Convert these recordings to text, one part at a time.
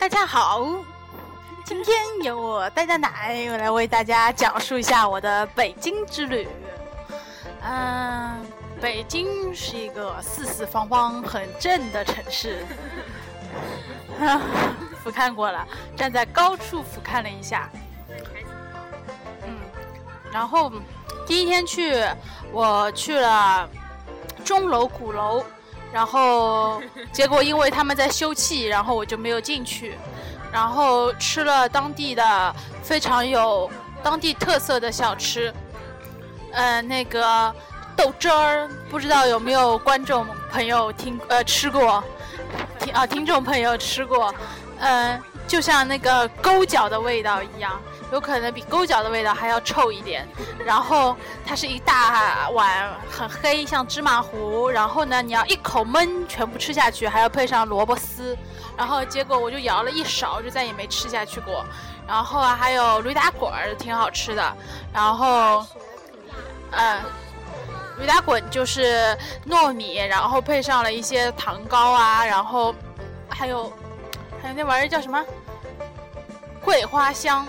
大家好，今天由我带着奶来为大家讲述一下我的北京之旅。嗯，北京是一个四四方方、很正的城市。俯瞰过了，站在高处俯瞰了一下。嗯，然后第一天去，我去了钟楼、鼓楼。然后结果因为他们在休憩，然后我就没有进去。然后吃了当地的非常有当地特色的小吃，呃，那个豆汁儿，不知道有没有观众朋友听呃吃过，听啊听众朋友吃过，嗯，就像那个勾脚的味道一样。有可能比勾脚的味道还要臭一点，然后它是一大碗很黑，像芝麻糊，然后呢你要一口闷全部吃下去，还要配上萝卜丝，然后结果我就舀了一勺，就再也没吃下去过。然后啊还有驴打滚儿，挺好吃的。然后，嗯，驴打滚就是糯米，然后配上了一些糖糕啊，然后还有还有那玩意儿叫什么？桂花香。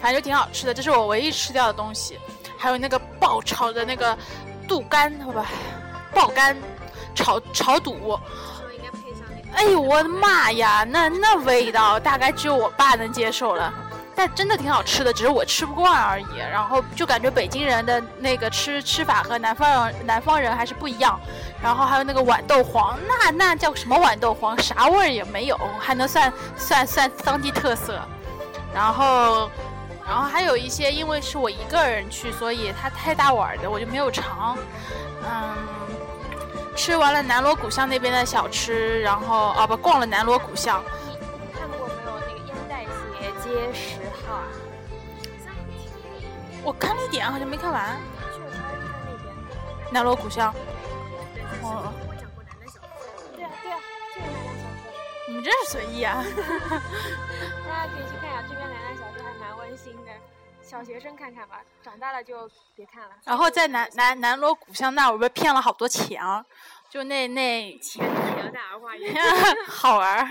反正就挺好吃的，这是我唯一吃掉的东西。还有那个爆炒的那个肚干，好吧，爆干炒炒肚。哎呦我的妈呀，那那味道大概只有我爸能接受了。但真的挺好吃的，只是我吃不惯而已。然后就感觉北京人的那个吃吃法和南方人南方人还是不一样。然后还有那个豌豆黄，那那叫什么豌豆黄？啥味儿也没有，还能算算算当地特色。然后。然后还有一些，因为是我一个人去，所以它太大碗的我就没有尝。嗯，吃完了南锣鼓巷那边的小吃，然后哦不，逛了南锣鼓巷。你看过没有那个烟袋斜街十号？我看了一点，好像没看完。南锣鼓巷。哦。跟我讲过南南小吃。对啊对啊，就是南锣小吃。你们真是随意啊！大家可以去看一下这边南南小吃。温馨的小学生看看吧，长大了就别看了。然后在南南南锣鼓巷那，我被骗了好多钱，就那那 钱钱大而化 音，好玩。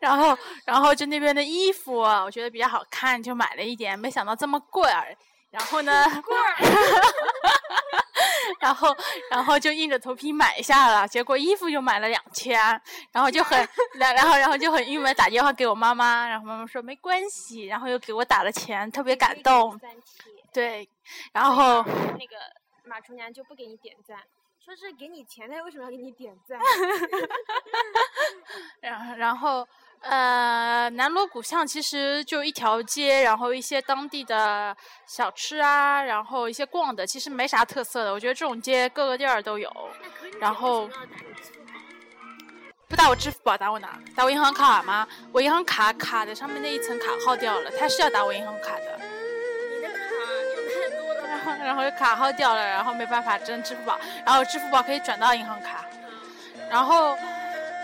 然后然后就那边的衣服，我觉得比较好看，就买了一点，没想到这么贵。然后呢？贵。然后，然后就硬着头皮买下了，结果衣服又买了两千，然后就很，然后然后就很郁闷，打电话给我妈妈，然后妈妈说没关系，然后又给我打了钱，特别感动。对，然后那个马厨娘就不给你点赞，说是给你钱，他为什么要给你点赞？然然后。呃，南锣鼓巷其实就一条街，然后一些当地的小吃啊，然后一些逛的，其实没啥特色的。我觉得这种街各个地儿都有。然后不打我支付宝，打我哪？打我银行卡吗？我银行卡卡的上面那一层卡号掉了，他是要打我银行卡的。然后就卡号掉了，然后没办法真支付宝，然后支付宝可以转到银行卡，然后。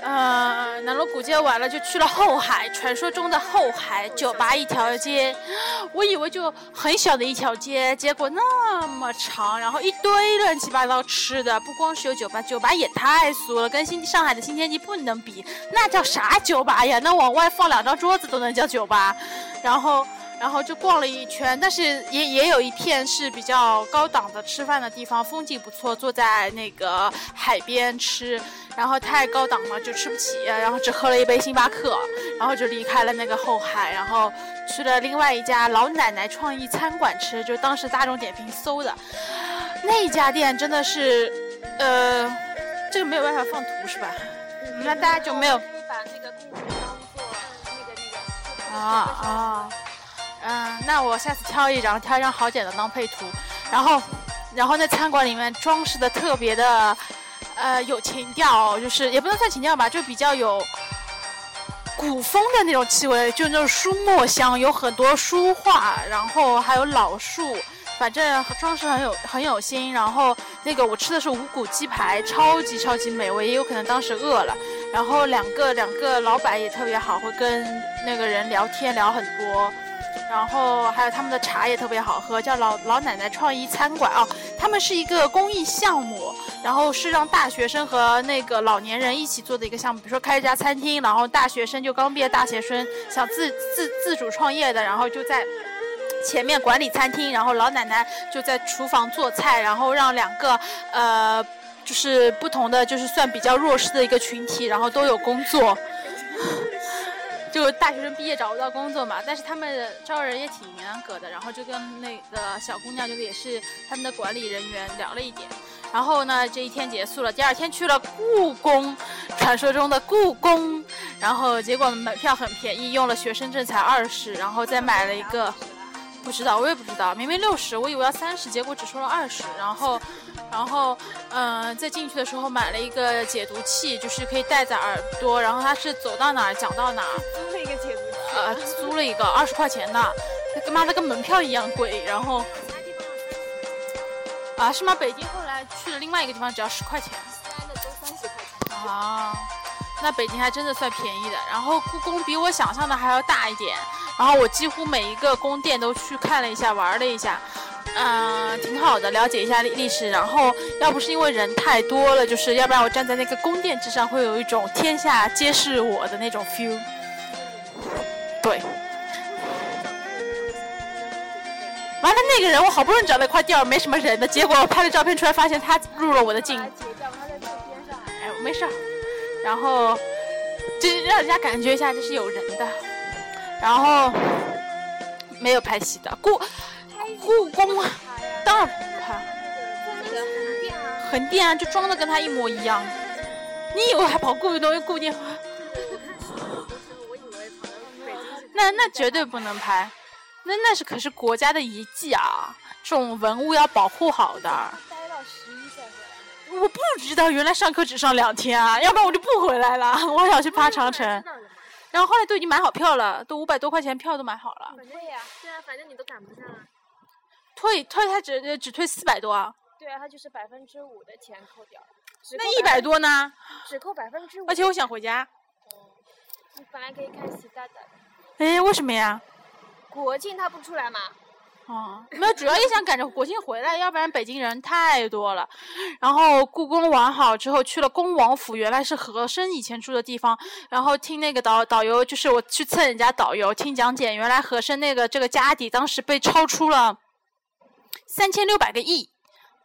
呃，南锣鼓街完了就去了后海，传说中的后海酒吧一条街，我以为就很小的一条街，结果那么长，然后一堆乱七八糟吃的，不光是有酒吧，酒吧也太俗了，跟新上海的新天地不能比，那叫啥酒吧呀？那往外放两张桌子都能叫酒吧，然后。然后就逛了一圈，但是也也有一片是比较高档的吃饭的地方，风景不错，坐在那个海边吃。然后太高档了就吃不起，然后只喝了一杯星巴克，然后就离开了那个后海，然后去了另外一家老奶奶创意餐馆吃，就当时大众点评搜的那家店真的是，呃，这个没有办法放图是吧？那大家就没有。把那个故事当做那个那个。啊啊。嗯，那我下次挑一张，挑一张好点的当配图。然后，然后那餐馆里面装饰的特别的，呃，有情调，就是也不能算情调吧，就比较有古风的那种气味，就那种书墨香，有很多书画，然后还有老树，反正装饰很有很有心。然后那个我吃的是五谷鸡排，超级超级美味，也有可能当时饿了。然后两个两个老板也特别好，会跟那个人聊天聊很多。然后还有他们的茶也特别好喝，叫老老奶奶创意餐馆哦。他们是一个公益项目，然后是让大学生和那个老年人一起做的一个项目，比如说开一家餐厅，然后大学生就刚毕业大学生想自自自主创业的，然后就在前面管理餐厅，然后老奶奶就在厨房做菜，然后让两个呃就是不同的就是算比较弱势的一个群体，然后都有工作。就大学生毕业找不到工作嘛，但是他们招人也挺严格的，然后就跟那个小姑娘，就是也是他们的管理人员聊了一点，然后呢，这一天结束了，第二天去了故宫，传说中的故宫，然后结果门票很便宜，用了学生证才二十，然后再买了一个。不知道，我也不知道，明明六十，我以为要三十，结果只收了二十。然后，然后，嗯，在进去的时候买了一个解毒器，就是可以戴在耳朵，然后它是走到哪儿讲到哪儿。租了一个解毒器。呃，租了一个二十块钱的，他妈的跟门票一样贵。然后，啊，是吗？北京后来去了另外一个地方，只要十块钱。的都三十块钱。啊，那北京还真的算便宜的。然后故宫比我想象的还要大一点。然后我几乎每一个宫殿都去看了一下，玩了一下，嗯，挺好的，了解一下历历史。然后要不是因为人太多了，就是要不然我站在那个宫殿之上，会有一种天下皆是我的那种 feel。对。完了，那个人我好不容易找了一块地儿，没什么人的，结果拍了照片出来，发现他入了我的镜。哎，没事儿。然后，就是让人家感觉一下，这是有人的。然后没有拍戏的故故宫啊，当然不拍。横店啊，就装的跟他一模一样。你以为还跑故宫故宫？那那绝对不能拍，那那是可是国家的遗迹啊，这种文物要保护好的。待到十一岁我不知道，原来上课只上两天啊，要不然我就不回来了。我想去爬长城。然后后来都已经买好票了，都五百多块钱票都买好了。退呀，对啊，反正你都赶不上啊。退退他只只退四百多啊。对啊，他就是百分之五的钱扣掉。那一百多呢？只扣百分之五。而且我想回家。你本来可以看习大大的。哎，为什么呀？国庆他不出来嘛。哦，没有，主要也想赶着国庆回来，要不然北京人太多了。然后故宫玩好之后，去了恭王府，原来是和珅以前住的地方。然后听那个导导游，就是我去蹭人家导游听讲解，原来和珅那个这个家底当时被超出了三千六百个亿，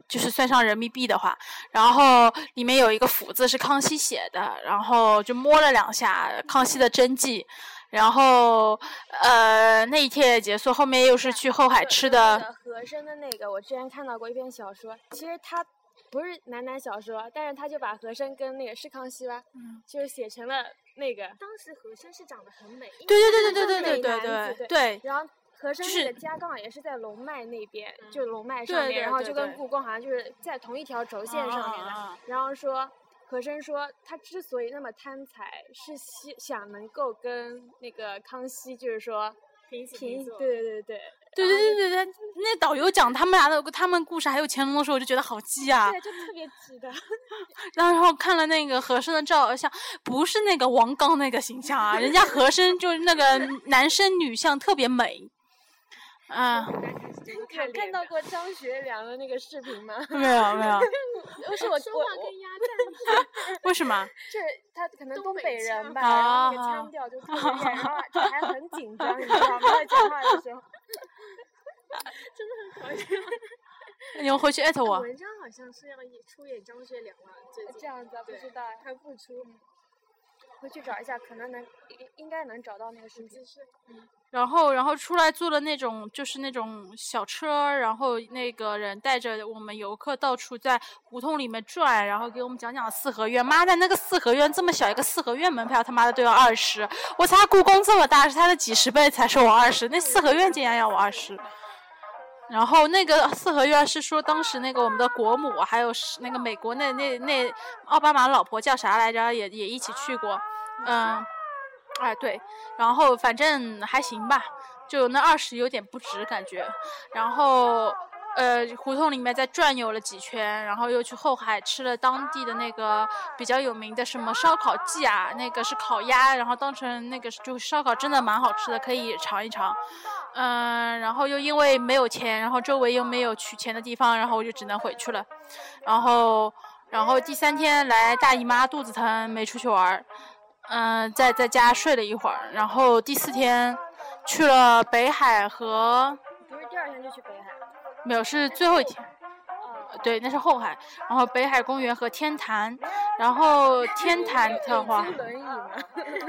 就是算上人民币的话。然后里面有一个府字是康熙写的，然后就摸了两下康熙的真迹。然后，呃，那一天也结束，后面又是去后海吃的。和珅的那个，我之前看到过一篇小说，其实他不是男男小说，但是他就把和珅跟那个是康熙吧，嗯，就是写成了那个。当时和珅是长得很美。对对对对对对对对对对。然后和珅那个家刚好也是在龙脉那边，就龙脉上面，然后就跟故宫好像就是在同一条轴线上面的，然后说。和珅说，他之所以那么贪财，是希想能够跟那个康熙，就是说平平，对对对对，对对对对对，那导游讲他们俩的他们故事，还有乾隆的时候，我就觉得好鸡啊，对，就特别挤的。然后看了那个和珅的照相，不是那个王刚那个形象啊，人家和珅就是那个男生女相特别美。啊，看看到过张学良的那个视频吗？没有没有。不是我 说话跟鸭蛋 为什么？是他可能东北人吧，然后那个腔调就特别然后就还很紧张，你知道吗？在讲话的时候，真的很搞笑。你们回去艾特我。文章好像是要出演张学良了，这样子不知道，他不出。回去找一下，可能能应应该能找到那个视频。嗯。然后，然后出来坐了那种就是那种小车，然后那个人带着我们游客到处在胡同里面转，然后给我们讲讲四合院。妈的，那个四合院这么小一个四合院门票，他妈的都要二十！我擦故宫这么大，是它的几十倍才收我二十，那四合院竟然要我二十。然后那个四合院是说当时那个我们的国母，还有是那个美国那那那奥巴马老婆叫啥来着，也也一起去过，嗯。哎，对，然后反正还行吧，就那二十有点不值感觉。然后，呃胡同里面再转悠了几圈，然后又去后海吃了当地的那个比较有名的什么烧烤季啊，那个是烤鸭，然后当成那个就烧烤真的蛮好吃的，可以尝一尝。嗯，然后又因为没有钱，然后周围又没有取钱的地方，然后我就只能回去了。然后，然后第三天来大姨妈肚子疼，没出去玩儿。嗯，在在家睡了一会儿。然后第四天去了北海和。不是第二天就去北海？没有，是最后一天。对，那是后海。然后北海公园和天坛。然后天坛的话。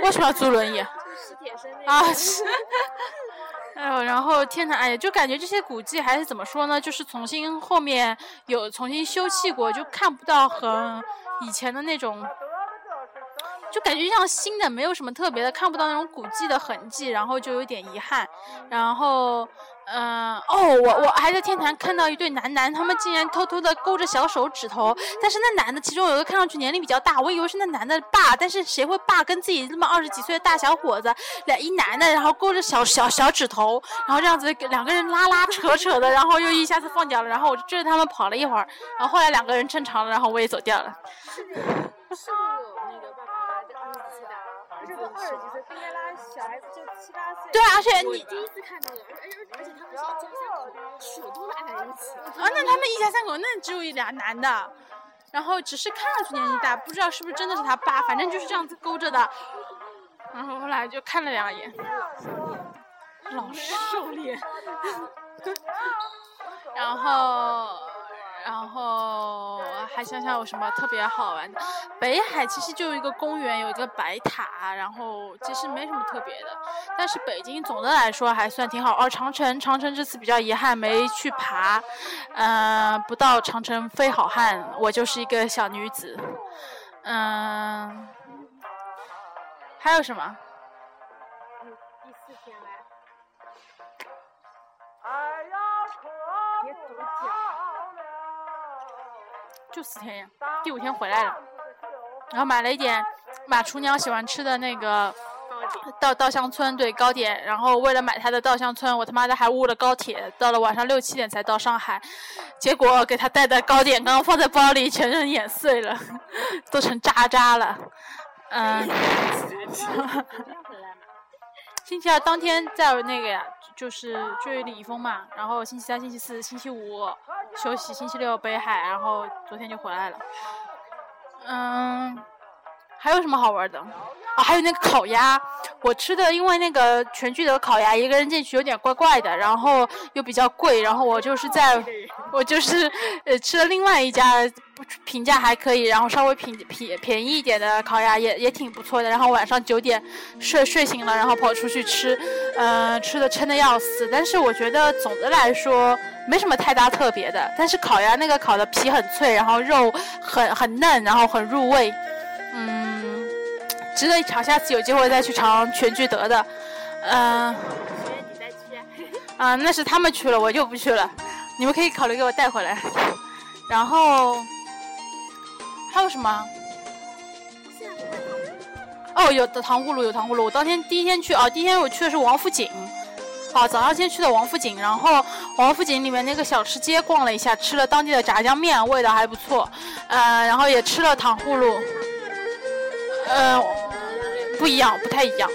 为什么要租轮椅？史铁生啊。哎呦，然后天坛，哎呀，就感觉这些古迹还是怎么说呢？就是重新后面有重新修葺过，就看不到很以前的那种，就感觉像新的，没有什么特别的，看不到那种古迹的痕迹，然后就有点遗憾。然后。嗯哦，我我还在天坛看到一对男男，他们竟然偷偷的勾着小手指头。但是那男的其中有一个看上去年龄比较大，我以为是那男的爸，但是谁会爸跟自己这么二十几岁的大小伙子，俩一男的，然后勾着小小小指头，然后这样子两个人拉拉扯扯的，然后又一下子放掉了，然后我就追着他们跑了一会儿，然后后来两个人正常了，然后我也走掉了 那个那个爸爸的儿子的，二十几岁，不应该拉小孩子就七八岁。对，而且你第一次看到的，而且而且他们是一家三口，手都拉在一起。啊，那他们一家三口，那只有一俩男的，然后只是看上去年纪大，不知道是不是真的是他爸，反正就是这样子勾着的。然后后来就看了两眼，老瘦脸，然后。然后还想想有什么特别好玩的？北海其实就一个公园，有一个白塔，然后其实没什么特别的。但是北京总的来说还算挺好。哦，长城，长城这次比较遗憾没去爬，嗯，不到长城非好汉，我就是一个小女子。嗯，还有什么？就四天呀，第五天回来了，然后买了一点马厨娘喜欢吃的那个稻稻香村对糕点，然后为了买他的稻香村，我他妈的还误了高铁，到了晚上六七点才到上海，结果给他带的糕点刚刚放在包里，全身碾碎了，都成渣渣了，嗯。星期二当天在那个呀，就是追李易峰嘛，然后星期三、星期四、星期五休息，星期六北海，然后昨天就回来了。嗯，还有什么好玩的？哦，还有那个烤鸭，我吃的，因为那个全聚德烤鸭一个人进去有点怪怪的，然后又比较贵，然后我就是在。我就是呃吃了另外一家评价还可以，然后稍微便便便宜一点的烤鸭也也挺不错的。然后晚上九点睡睡醒了，然后跑出去吃，嗯，吃的撑的要死。但是我觉得总的来说没什么太大特别的。但是烤鸭那个烤的皮很脆，然后肉很很嫩，然后很入味，嗯，值得一尝。下次有机会再去尝全聚德的，嗯。啊，那是他们去了，我就不去了。你们可以考虑给我带回来，然后还有什么？哦，有的糖葫芦，有糖葫芦。我当天第一天去啊，第一天我去的是王府井，啊，早上先去的王府井，然后王府井里面那个小吃街逛了一下，吃了当地的炸酱面，味道还不错，呃，然后也吃了糖葫芦，呃，不一样，不太一样。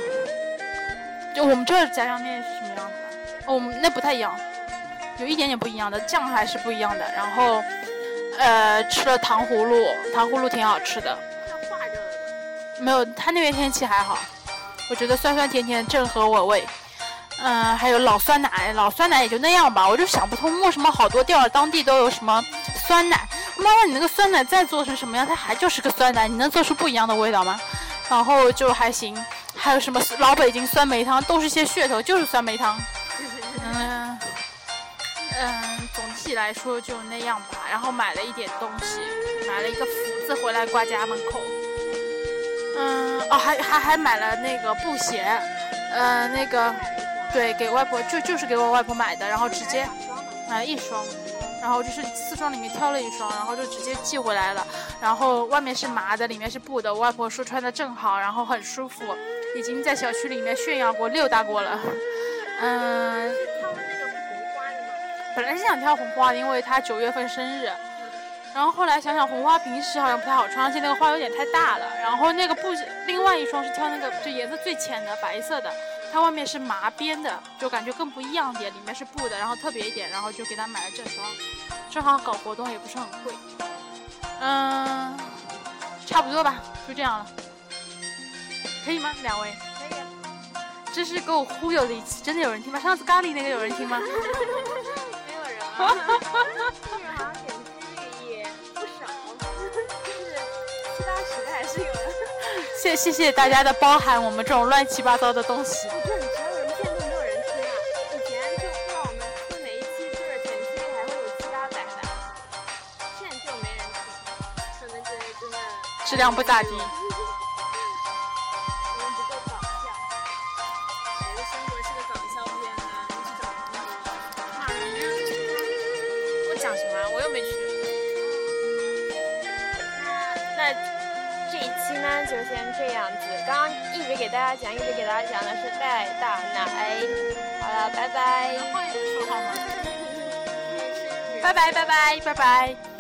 就我们这炸酱面是什么样子的？哦，那不太一样。有一点点不一样的酱还是不一样的，然后，呃，吃了糖葫芦，糖葫芦挺好吃的。没有，他那边天气还好，我觉得酸酸甜甜正合我胃。嗯，还有老酸奶，老酸奶也就那样吧，我就想不通为什么好多店儿当地都有什么酸奶。妈妈，你那个酸奶再做成什么样，它还就是个酸奶，你能做出不一样的味道吗？然后就还行，还有什么老北京酸梅汤，都是些噱头，就是酸梅汤。嗯。来说就那样吧。然后买了一点东西，买了一个福字回来挂家门口。嗯，哦，还还还买了那个布鞋，嗯，那个，对，给外婆就就是给我外婆买的，然后直接买了一双，然后就是四双里面挑了一双，然后就直接寄回来了。然后外面是麻的，里面是布的，我外婆说穿的正好，然后很舒服，已经在小区里面炫耀过六大过了。嗯。本来是想挑红花的，因为他九月份生日。然后后来想想红花平时好像不太好穿，而且那个花有点太大了。然后那个布，另外一双是挑那个就颜色最浅的白色的，它外面是麻边的，就感觉更不一样点。里面是布的，然后特别一点，然后就给他买了这双，正好搞活动也不是很贵。嗯，差不多吧，就这样了，可以吗？两位？可以。这是给我忽悠的一期，真的有人听吗？上次咖喱那个有人听吗？没有人啊。谢谢谢大家的包涵，我们这种乱七八糟的东西。我觉得你前面现在都没有人听啊，以前就不知道我们出哪一期就是点击率还会有七八百的，现在就没人听，可能觉得真的质量不咋地。就先这样子。刚刚一直给大家讲，一直给大家讲的是带大奶。好了，拜拜。拜拜拜拜拜拜。